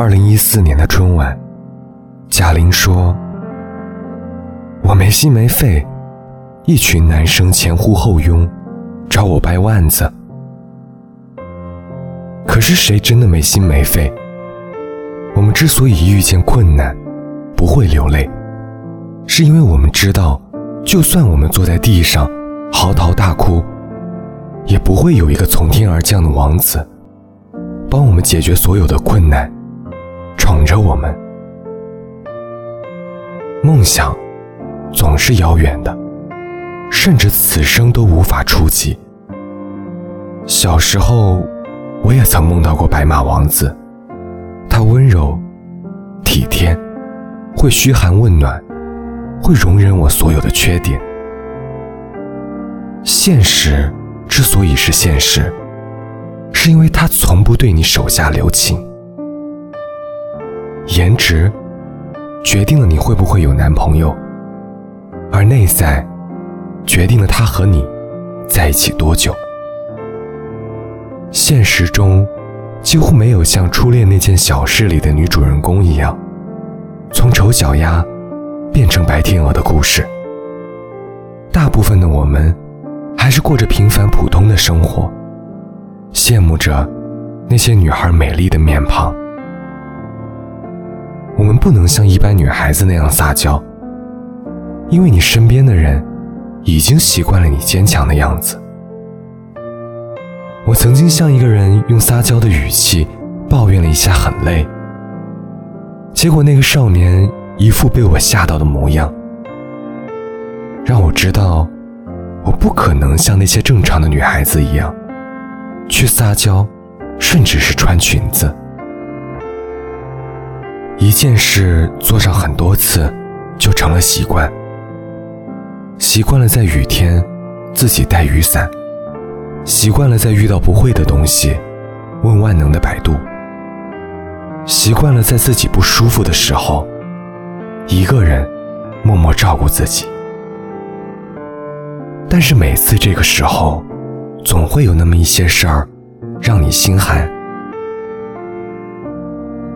二零一四年的春晚，贾玲说：“我没心没肺，一群男生前呼后拥，找我掰腕子。可是谁真的没心没肺？我们之所以遇见困难不会流泪，是因为我们知道，就算我们坐在地上嚎啕大哭，也不会有一个从天而降的王子，帮我们解决所有的困难。”宠着我们，梦想总是遥远的，甚至此生都无法触及。小时候，我也曾梦到过白马王子，他温柔、体贴，会嘘寒问暖，会容忍我所有的缺点。现实之所以是现实，是因为他从不对你手下留情。颜值决定了你会不会有男朋友，而内在决定了他和你在一起多久。现实中几乎没有像《初恋那件小事》里的女主人公一样，从丑小鸭变成白天鹅的故事。大部分的我们还是过着平凡普通的生活，羡慕着那些女孩美丽的面庞。我们不能像一般女孩子那样撒娇，因为你身边的人已经习惯了你坚强的样子。我曾经向一个人用撒娇的语气抱怨了一下很累，结果那个少年一副被我吓到的模样，让我知道我不可能像那些正常的女孩子一样去撒娇，甚至是穿裙子。一件事做上很多次，就成了习惯。习惯了在雨天自己带雨伞，习惯了在遇到不会的东西问万能的百度，习惯了在自己不舒服的时候一个人默默照顾自己。但是每次这个时候，总会有那么一些事儿让你心寒。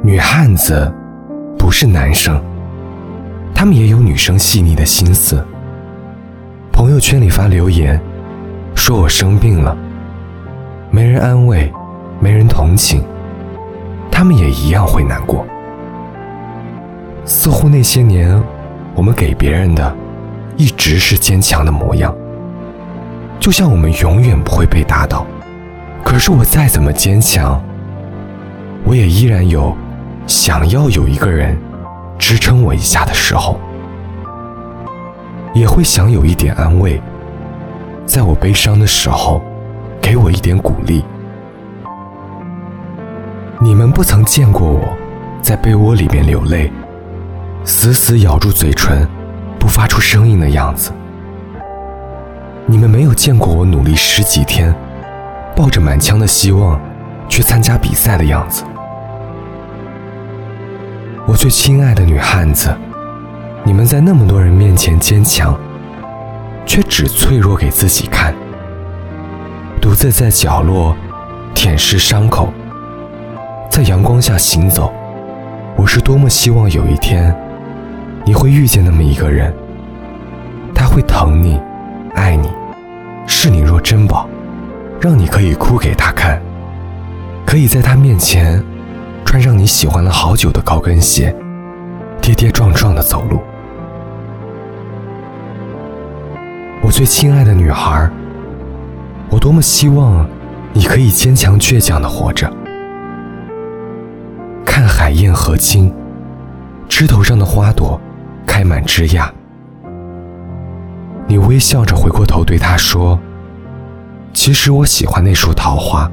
女汉子。不是男生，他们也有女生细腻的心思。朋友圈里发留言，说我生病了，没人安慰，没人同情，他们也一样会难过。似乎那些年，我们给别人的，一直是坚强的模样，就像我们永远不会被打倒。可是我再怎么坚强，我也依然有。想要有一个人支撑我一下的时候，也会想有一点安慰，在我悲伤的时候，给我一点鼓励。你们不曾见过我在被窝里面流泪，死死咬住嘴唇，不发出声音的样子。你们没有见过我努力十几天，抱着满腔的希望去参加比赛的样子。我最亲爱的女汉子，你们在那么多人面前坚强，却只脆弱给自己看，独自在角落舔舐伤口，在阳光下行走。我是多么希望有一天，你会遇见那么一个人，他会疼你，爱你，视你若珍宝，让你可以哭给他看，可以在他面前。穿上你喜欢了好久的高跟鞋，跌跌撞撞的走路。我最亲爱的女孩，我多么希望你可以坚强倔强的活着。看海燕和青，枝头上的花朵开满枝桠。你微笑着回过头对他说：“其实我喜欢那束桃花。”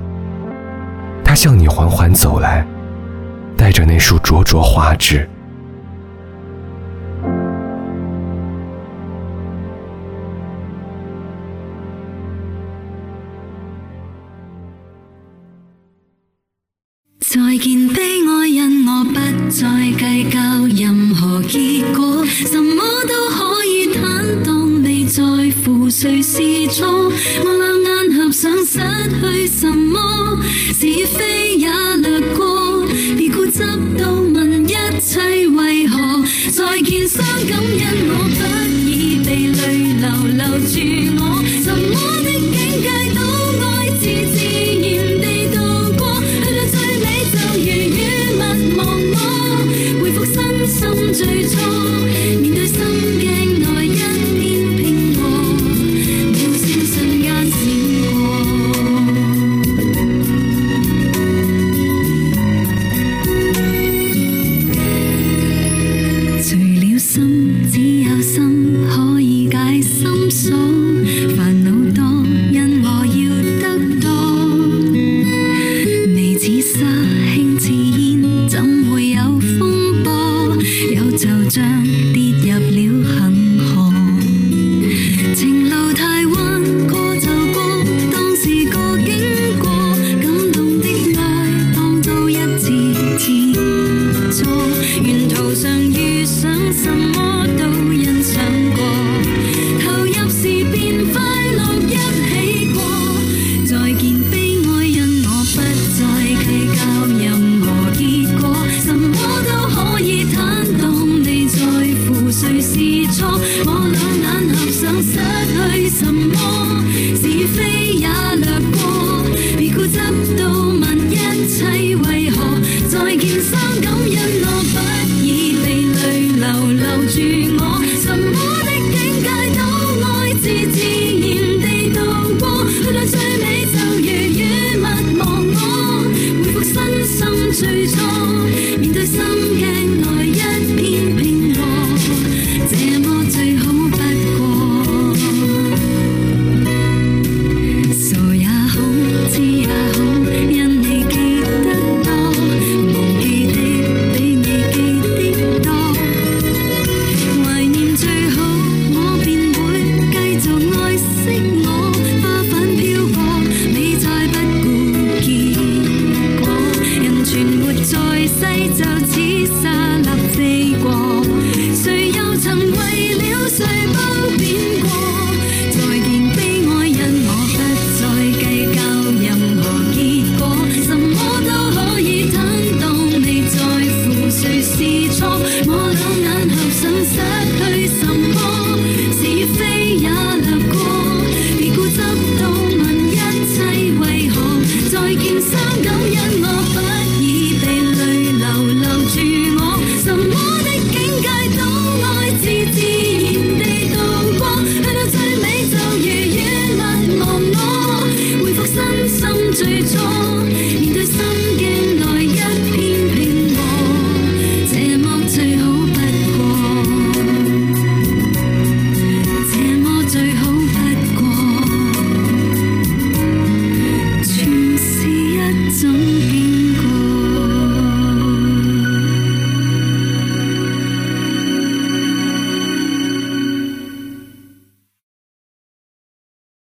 它向你缓缓走来。带着那束灼灼花枝。再见，悲哀，因我不再计较任何结果，什么都可以坦荡，未在乎谁是错。我两眼合上，失去什么，是非。成咁樣。我两眼合上失去什么是与非也掠过别固执到问一切为何？再见伤感因我不已被泪流留住。匆